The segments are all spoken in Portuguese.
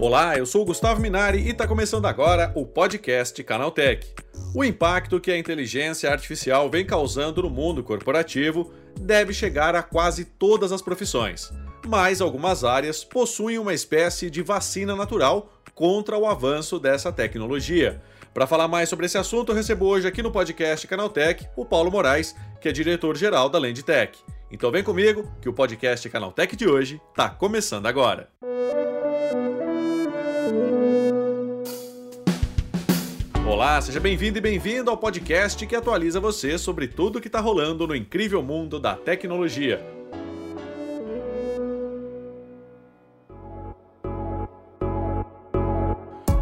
Olá, eu sou o Gustavo Minari e está começando agora o podcast Canaltech. O impacto que a inteligência artificial vem causando no mundo corporativo deve chegar a quase todas as profissões, mas algumas áreas possuem uma espécie de vacina natural contra o avanço dessa tecnologia. Para falar mais sobre esse assunto, eu recebo hoje aqui no podcast Canaltech o Paulo Moraes, que é diretor-geral da Lendtech. Então vem comigo que o podcast Canaltech de hoje está começando agora. Olá, seja bem-vindo e bem-vindo ao podcast que atualiza você sobre tudo o que está rolando no incrível mundo da tecnologia.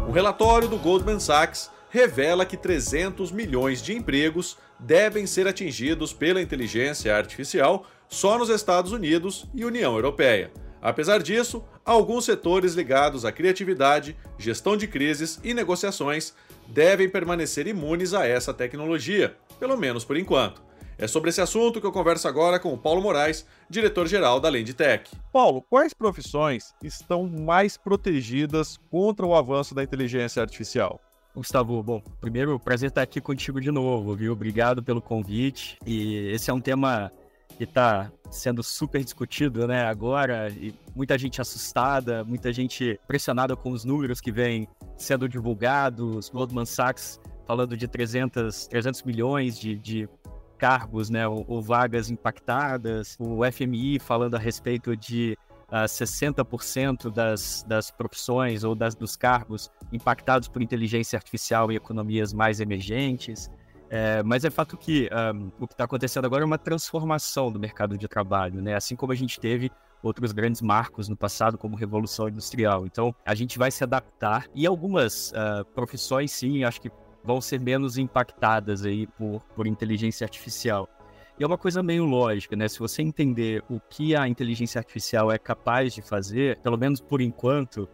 Um relatório do Goldman Sachs revela que 300 milhões de empregos devem ser atingidos pela inteligência artificial só nos Estados Unidos e União Europeia. Apesar disso, alguns setores ligados à criatividade, gestão de crises e negociações devem permanecer imunes a essa tecnologia, pelo menos por enquanto. É sobre esse assunto que eu converso agora com o Paulo Moraes, diretor-geral da Lendtech. Paulo, quais profissões estão mais protegidas contra o avanço da inteligência artificial? Gustavo, bom, primeiro, prazer estar aqui contigo de novo, viu? Obrigado pelo convite. E esse é um tema que está sendo super discutido, né, agora, e muita gente assustada, muita gente pressionada com os números que vêm sendo divulgados, Goldman Sachs falando de 300, 300 milhões de, de cargos, né, ou, ou, vagas impactadas, o FMI falando a respeito de uh, ah, 60% das, das profissões ou das, dos cargos impactados por inteligência artificial em economias mais emergentes. É, mas é fato que um, o que está acontecendo agora é uma transformação do mercado de trabalho, né? Assim como a gente teve outros grandes marcos no passado, como Revolução Industrial. Então, a gente vai se adaptar e algumas uh, profissões, sim, acho que vão ser menos impactadas aí por, por inteligência artificial. E é uma coisa meio lógica, né? Se você entender o que a inteligência artificial é capaz de fazer, pelo menos por enquanto?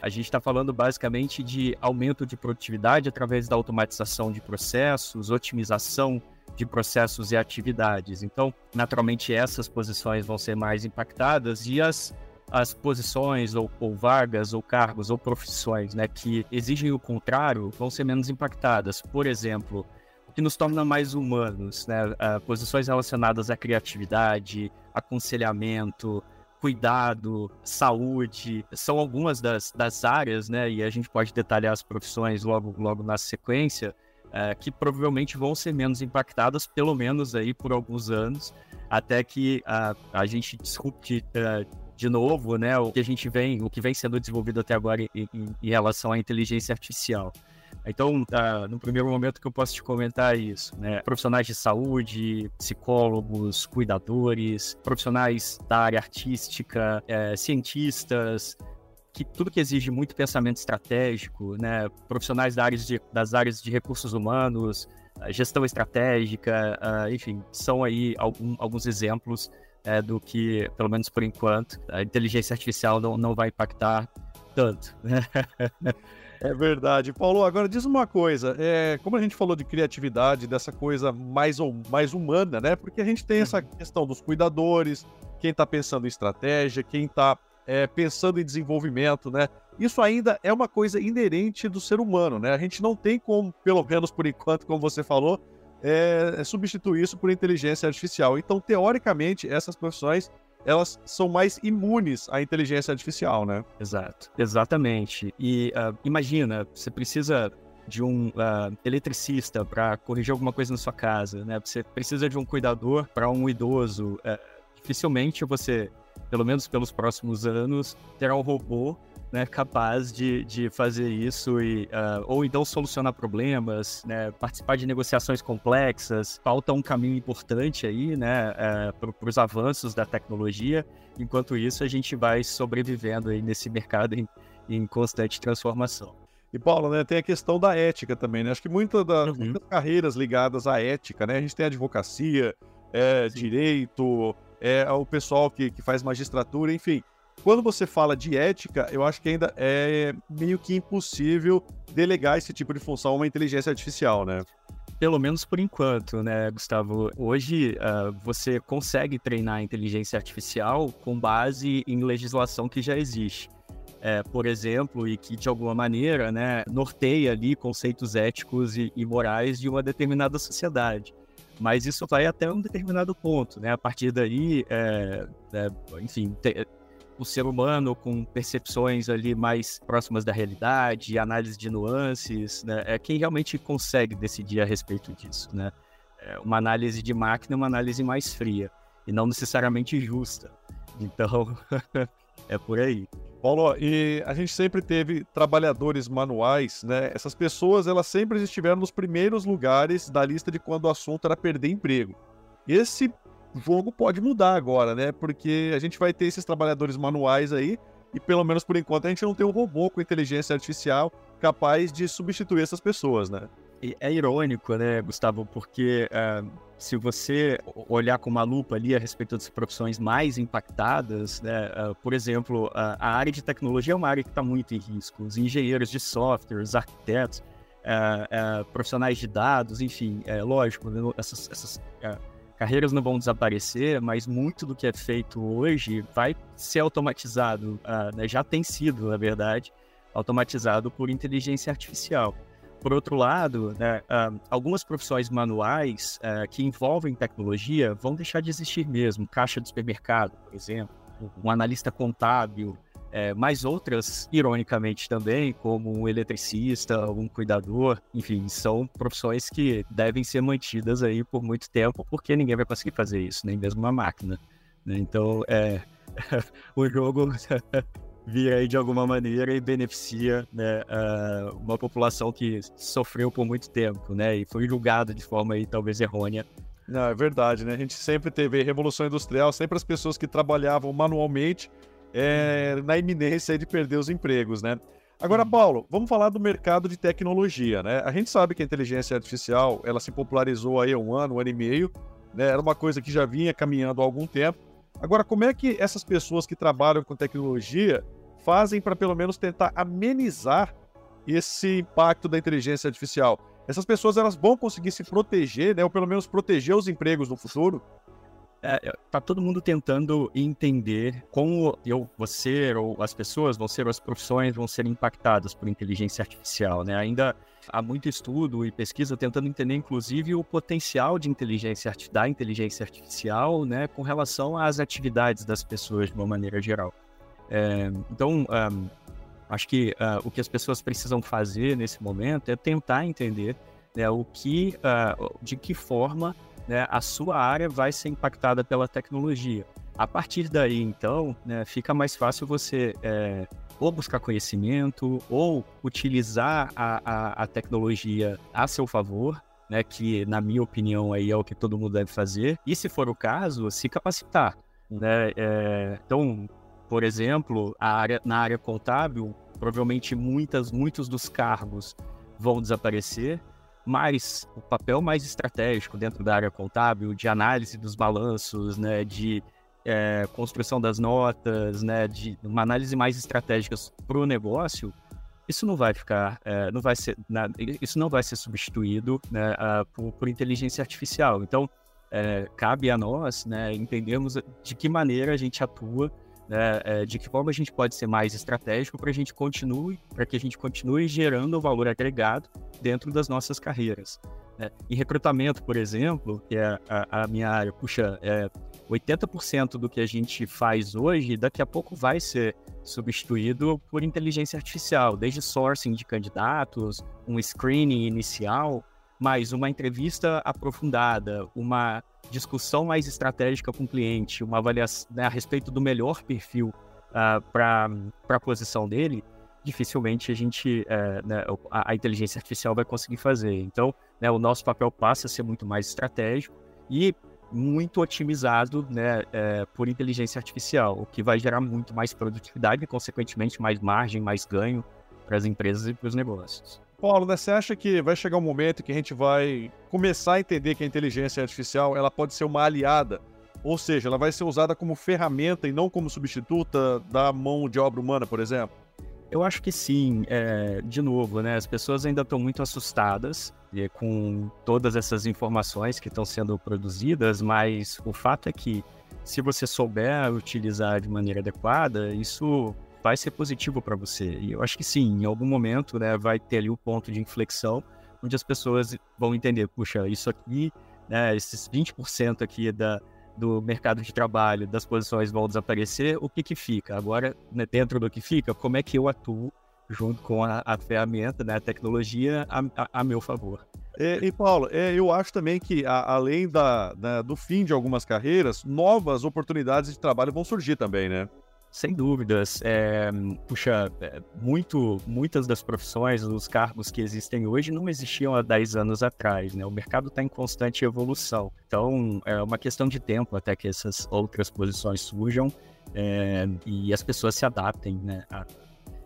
A gente está falando basicamente de aumento de produtividade através da automatização de processos, otimização de processos e atividades. Então, naturalmente, essas posições vão ser mais impactadas e as, as posições ou, ou vagas ou cargos ou profissões né, que exigem o contrário vão ser menos impactadas. Por exemplo, o que nos torna mais humanos, né? Uh, posições relacionadas à criatividade, aconselhamento, cuidado, saúde, são algumas das, das áreas, né? E a gente pode detalhar as profissões logo, logo na sequência, é, que provavelmente vão ser menos impactadas, pelo menos aí por alguns anos, até que a, a gente disrupte uh, de novo, né? O que a gente vem, o que vem sendo desenvolvido até agora em, em, em relação à inteligência artificial. Então, uh, no primeiro momento que eu posso te comentar isso, né? Profissionais de saúde, psicólogos, cuidadores, profissionais da área artística, é, cientistas, que tudo que exige muito pensamento estratégico, né? Profissionais da de, das áreas de recursos humanos, gestão estratégica, uh, enfim, são aí algum, alguns exemplos é, do que, pelo menos por enquanto, a inteligência artificial não, não vai impactar tanto. É verdade. Paulo, agora diz uma coisa. É, como a gente falou de criatividade, dessa coisa mais, mais humana, né? Porque a gente tem essa uhum. questão dos cuidadores, quem está pensando em estratégia, quem está é, pensando em desenvolvimento, né? Isso ainda é uma coisa inerente do ser humano, né? A gente não tem como, pelo menos por enquanto, como você falou, é, é substituir isso por inteligência artificial. Então, teoricamente, essas profissões elas são mais imunes à inteligência artificial, né? Exato, exatamente. E uh, imagina, você precisa de um uh, eletricista para corrigir alguma coisa na sua casa, né? Você precisa de um cuidador para um idoso. Uh, dificilmente você, pelo menos pelos próximos anos, terá um robô né, capaz de, de fazer isso e uh, ou então solucionar problemas, né, participar de negociações complexas. Falta um caminho importante aí, né, uh, para os avanços da tecnologia. Enquanto isso, a gente vai sobrevivendo aí nesse mercado em, em constante transformação. E Paulo, né, tem a questão da ética também, né? Acho que muita da, uhum. muitas carreiras ligadas à ética, né? A gente tem advocacia, é, direito, é o pessoal que, que faz magistratura, enfim quando você fala de ética, eu acho que ainda é meio que impossível delegar esse tipo de função a uma inteligência artificial, né? Pelo menos por enquanto, né, Gustavo? Hoje uh, você consegue treinar a inteligência artificial com base em legislação que já existe. é, por exemplo, e que de alguma maneira né, norteia ali conceitos éticos e, e morais de uma determinada sociedade mas isso vai até um determinado ponto, né? A partir daí, é, é, enfim, te, o ser humano com percepções ali mais próximas da realidade, análise de nuances, né? É quem realmente consegue decidir a respeito disso, né? É uma análise de máquina é uma análise mais fria e não necessariamente justa. Então, é por aí. Paulo, e a gente sempre teve trabalhadores manuais, né? Essas pessoas, elas sempre estiveram nos primeiros lugares da lista de quando o assunto era perder emprego. Esse jogo pode mudar agora, né? Porque a gente vai ter esses trabalhadores manuais aí, e pelo menos por enquanto a gente não tem um robô com inteligência artificial capaz de substituir essas pessoas, né? É irônico, né, Gustavo? Porque uh, se você olhar com uma lupa ali a respeito das profissões mais impactadas, né, uh, por exemplo, uh, a área de tecnologia é uma área que está muito em risco. Os engenheiros de software, os arquitetos, profissionais de dados, enfim, é lógico, né, essas, essas carreiras não vão desaparecer, mas muito do que é feito hoje vai ser automatizado, né, já tem sido, na verdade, automatizado por inteligência artificial. Por outro lado, né, uh, algumas profissões manuais uh, que envolvem tecnologia vão deixar de existir mesmo. Caixa de supermercado, por exemplo, um analista contábil, é, mas outras, ironicamente também, como um eletricista, um cuidador, enfim, são profissões que devem ser mantidas aí por muito tempo, porque ninguém vai conseguir fazer isso, nem mesmo uma máquina. Né? Então, é, o jogo vir aí de alguma maneira e beneficia né, uma população que sofreu por muito tempo, né, e foi julgada de forma aí talvez errônea. Não, é verdade, né? A gente sempre teve revolução industrial, sempre as pessoas que trabalhavam manualmente é, na iminência de perder os empregos, né? Agora, Paulo, vamos falar do mercado de tecnologia, né? A gente sabe que a inteligência artificial, ela se popularizou aí há um ano, um ano e meio, né? Era uma coisa que já vinha caminhando há algum tempo, Agora, como é que essas pessoas que trabalham com tecnologia fazem para pelo menos tentar amenizar esse impacto da inteligência artificial? Essas pessoas elas vão conseguir se proteger, né, ou pelo menos proteger os empregos no futuro? É, é tá todo mundo tentando entender como eu ser, ou as pessoas vão ser, as profissões vão ser impactadas por inteligência artificial, né? Ainda há muito estudo e pesquisa tentando entender, inclusive, o potencial de inteligência da inteligência artificial, né, com relação às atividades das pessoas de uma maneira geral. É, então, um, acho que uh, o que as pessoas precisam fazer nesse momento é tentar entender né, o que, uh, de que forma né, a sua área vai ser impactada pela tecnologia. A partir daí, então, né, fica mais fácil você é, ou buscar conhecimento ou utilizar a, a, a, tecnologia a seu favor, né, que, na minha opinião, aí é o que todo mundo deve fazer. E, se for o caso, se capacitar. Né? É, então, por exemplo, área, na área contábil, provavelmente muitas, muitos dos cargos vão desaparecer mas o papel mais estratégico dentro da área contábil, de análise dos balanços, né, de é, construção das notas, né, de uma análise mais estratégica para o negócio, isso não vai ficar, é, não vai ser, isso não vai ser substituído né, a, por, por, inteligência artificial. Então, é, cabe a nós né, entendermos de que maneira a gente atua né, é, de que forma a gente pode ser mais estratégico para a gente continue, para que a gente continue gerando valor agregado dentro das nossas carreiras. Né? Em recrutamento, por exemplo, que é a, a minha área, puxa, é, 80% do que a gente faz hoje, daqui a pouco vai ser substituído por inteligência artificial, desde sourcing de candidatos, um screening inicial, mais uma entrevista aprofundada, uma discussão mais estratégica com o cliente, uma avaliação né, a respeito do melhor perfil uh, ah, para a posição dele, dificilmente a gente, uh, né, a, a, inteligência artificial vai conseguir fazer. Então, né, o nosso papel passa a ser muito mais estratégico e muito otimizado né, é, por inteligência artificial, o que vai gerar muito mais produtividade e, consequentemente, mais margem, mais ganho para as empresas e para os negócios. Paulo, né, você acha que vai chegar um momento que a gente vai começar a entender que a inteligência artificial ela pode ser uma aliada, ou seja, ela vai ser usada como ferramenta e não como substituta da mão de obra humana, por exemplo? Eu acho que sim. É, de novo, né, as pessoas ainda estão muito assustadas é, com todas essas informações que estão sendo produzidas, mas o fato é que se você souber utilizar de maneira adequada, isso vai ser positivo para você. E eu acho que sim, em algum momento, né, vai ter ali o um ponto de inflexão onde as pessoas vão entender, puxa, isso aqui, né, esses 20% aqui da, do mercado de trabalho, das posições vão desaparecer, o que que fica? Agora, né, dentro do que fica, como é que eu atuo junto com a, a ferramenta, né, a tecnologia, a, a, a meu favor? É, e Paulo, é, eu acho também que a, além da, da, do fim de algumas carreiras, novas oportunidades de trabalho vão surgir também, né? Sem dúvidas. É, puxa, é, muito, muitas das profissões, os cargos que existem hoje não existiam há 10 anos atrás, né? O mercado está em constante evolução. Então, é uma questão de tempo até que essas outras posições surjam é, e as pessoas se adaptem, né?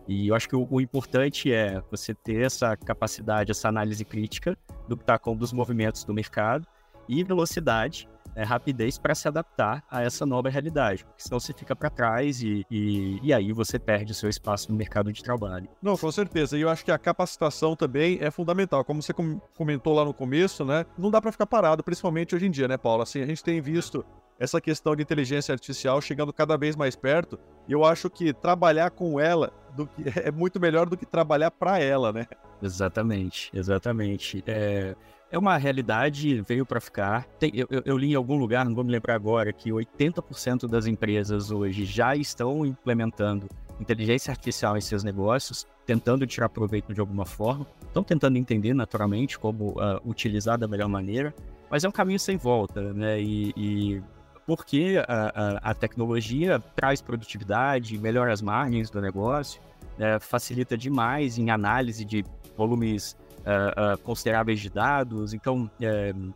E eu acho que o, o, importante é você ter essa capacidade, essa análise crítica do que está com dos movimentos do mercado e velocidade é, rapidez para se adaptar a essa nova realidade, porque senão você fica para trás e, e, e, aí você perde o seu espaço no mercado de trabalho. Não, com certeza. E eu acho que a capacitação também é fundamental. Como você comentou lá no começo, né? Não dá para ficar parado, principalmente hoje em dia, né, Paulo? Assim, a gente tem visto essa questão de inteligência artificial chegando cada vez mais perto, e eu acho que trabalhar com ela que, é muito melhor do que trabalhar para ela, né? Exatamente, exatamente. É, é uma realidade, veio para ficar. Tem, eu, eu, li em algum lugar, não vou me lembrar agora, que 80% das empresas hoje já estão implementando inteligência artificial em seus negócios, tentando tirar proveito de alguma forma, estão tentando entender naturalmente como uh, utilizar da melhor maneira, mas é um caminho sem volta, né? E, e porque a, a, a, tecnologia traz produtividade, melhora as margens do negócio, né? facilita demais em análise de volumes uh, consideráveis de dados, então uh,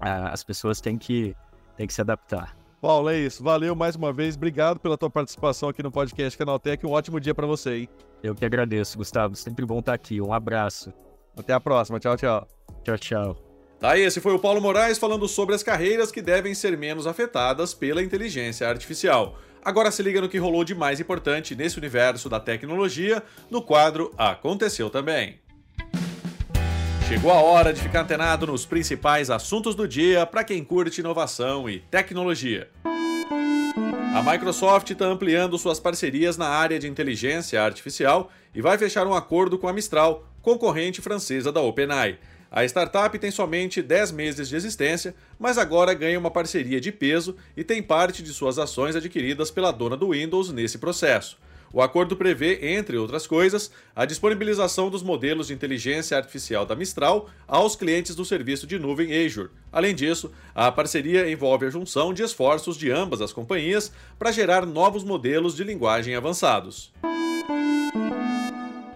as pessoas têm que, têm que se adaptar. Paulo, é isso. Valeu mais uma vez. Obrigado pela tua participação aqui no podcast Canaltech. Um ótimo dia para você, hein? Eu que agradeço, Gustavo. Sempre bom estar aqui. Um abraço. Até a próxima. Tchau, tchau. Tchau, tchau. Tá, esse foi o Paulo Moraes falando sobre as carreiras que devem ser menos afetadas pela inteligência artificial. Agora se liga no que rolou de mais importante nesse universo da tecnologia no quadro Aconteceu Também. Chegou a hora de ficar antenado nos principais assuntos do dia para quem curte inovação e tecnologia. A Microsoft está ampliando suas parcerias na área de inteligência artificial e vai fechar um acordo com a Mistral, concorrente francesa da OpenAI. A startup tem somente 10 meses de existência, mas agora ganha uma parceria de peso e tem parte de suas ações adquiridas pela dona do Windows nesse processo. O acordo prevê, entre outras coisas, a disponibilização dos modelos de inteligência artificial da Mistral aos clientes do serviço de nuvem Azure. Além disso, a parceria envolve a junção de esforços de ambas as companhias para gerar novos modelos de linguagem avançados.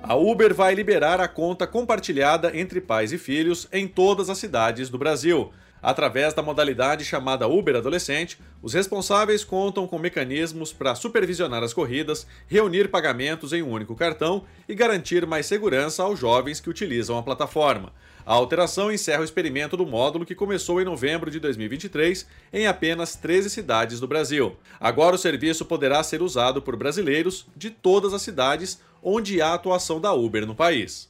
A Uber vai liberar a conta compartilhada entre pais e filhos em todas as cidades do Brasil. Através da modalidade chamada Uber Adolescente, os responsáveis contam com mecanismos para supervisionar as corridas, reunir pagamentos em um único cartão e garantir mais segurança aos jovens que utilizam a plataforma. A alteração encerra o experimento do módulo que começou em novembro de 2023 em apenas 13 cidades do Brasil. Agora o serviço poderá ser usado por brasileiros de todas as cidades onde há atuação da Uber no país.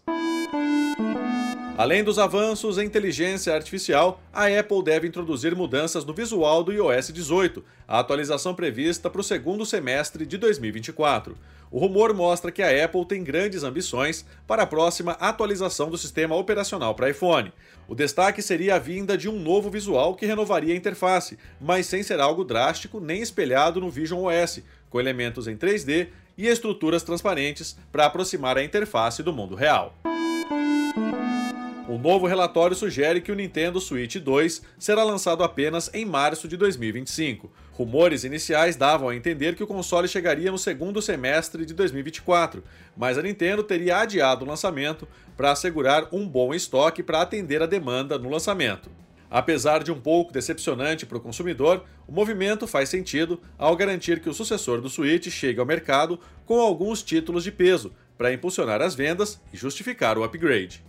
Além dos avanços em inteligência artificial, a Apple deve introduzir mudanças no visual do iOS 18, a atualização prevista para o segundo semestre de 2024. O rumor mostra que a Apple tem grandes ambições para a próxima atualização do sistema operacional para iPhone. O destaque seria a vinda de um novo visual que renovaria a interface, mas sem ser algo drástico nem espelhado no Vision OS, com elementos em 3D e estruturas transparentes para aproximar a interface do mundo real. O novo relatório sugere que o Nintendo Switch 2 será lançado apenas em março de 2025. Rumores iniciais davam a entender que o console chegaria no segundo semestre de 2024, mas a Nintendo teria adiado o lançamento para assegurar um bom estoque para atender a demanda no lançamento. Apesar de um pouco decepcionante para o consumidor, o movimento faz sentido ao garantir que o sucessor do Switch chegue ao mercado com alguns títulos de peso para impulsionar as vendas e justificar o upgrade.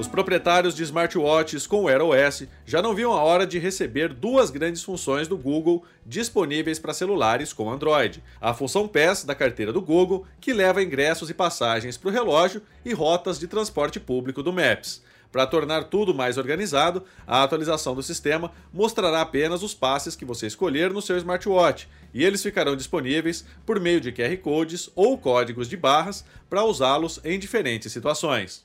Os proprietários de smartwatches com Wear OS já não viam a hora de receber duas grandes funções do Google disponíveis para celulares com Android: a função PES da carteira do Google, que leva ingressos e passagens para o relógio, e rotas de transporte público do Maps. Para tornar tudo mais organizado, a atualização do sistema mostrará apenas os passes que você escolher no seu smartwatch e eles ficarão disponíveis por meio de QR codes ou códigos de barras para usá-los em diferentes situações.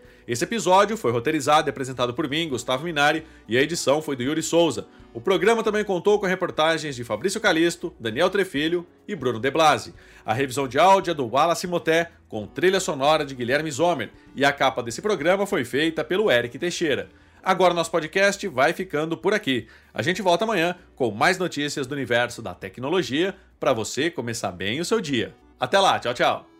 Esse episódio foi roteirizado e apresentado por mim, Gustavo Minari, e a edição foi do Yuri Souza. O programa também contou com reportagens de Fabrício Calisto, Daniel Trefilho e Bruno De Blasi. A revisão de áudio é do Wallace Moté, com trilha sonora de Guilherme Zomer, e a capa desse programa foi feita pelo Eric Teixeira. Agora nosso podcast vai ficando por aqui. A gente volta amanhã com mais notícias do universo da tecnologia para você começar bem o seu dia. Até lá, tchau, tchau.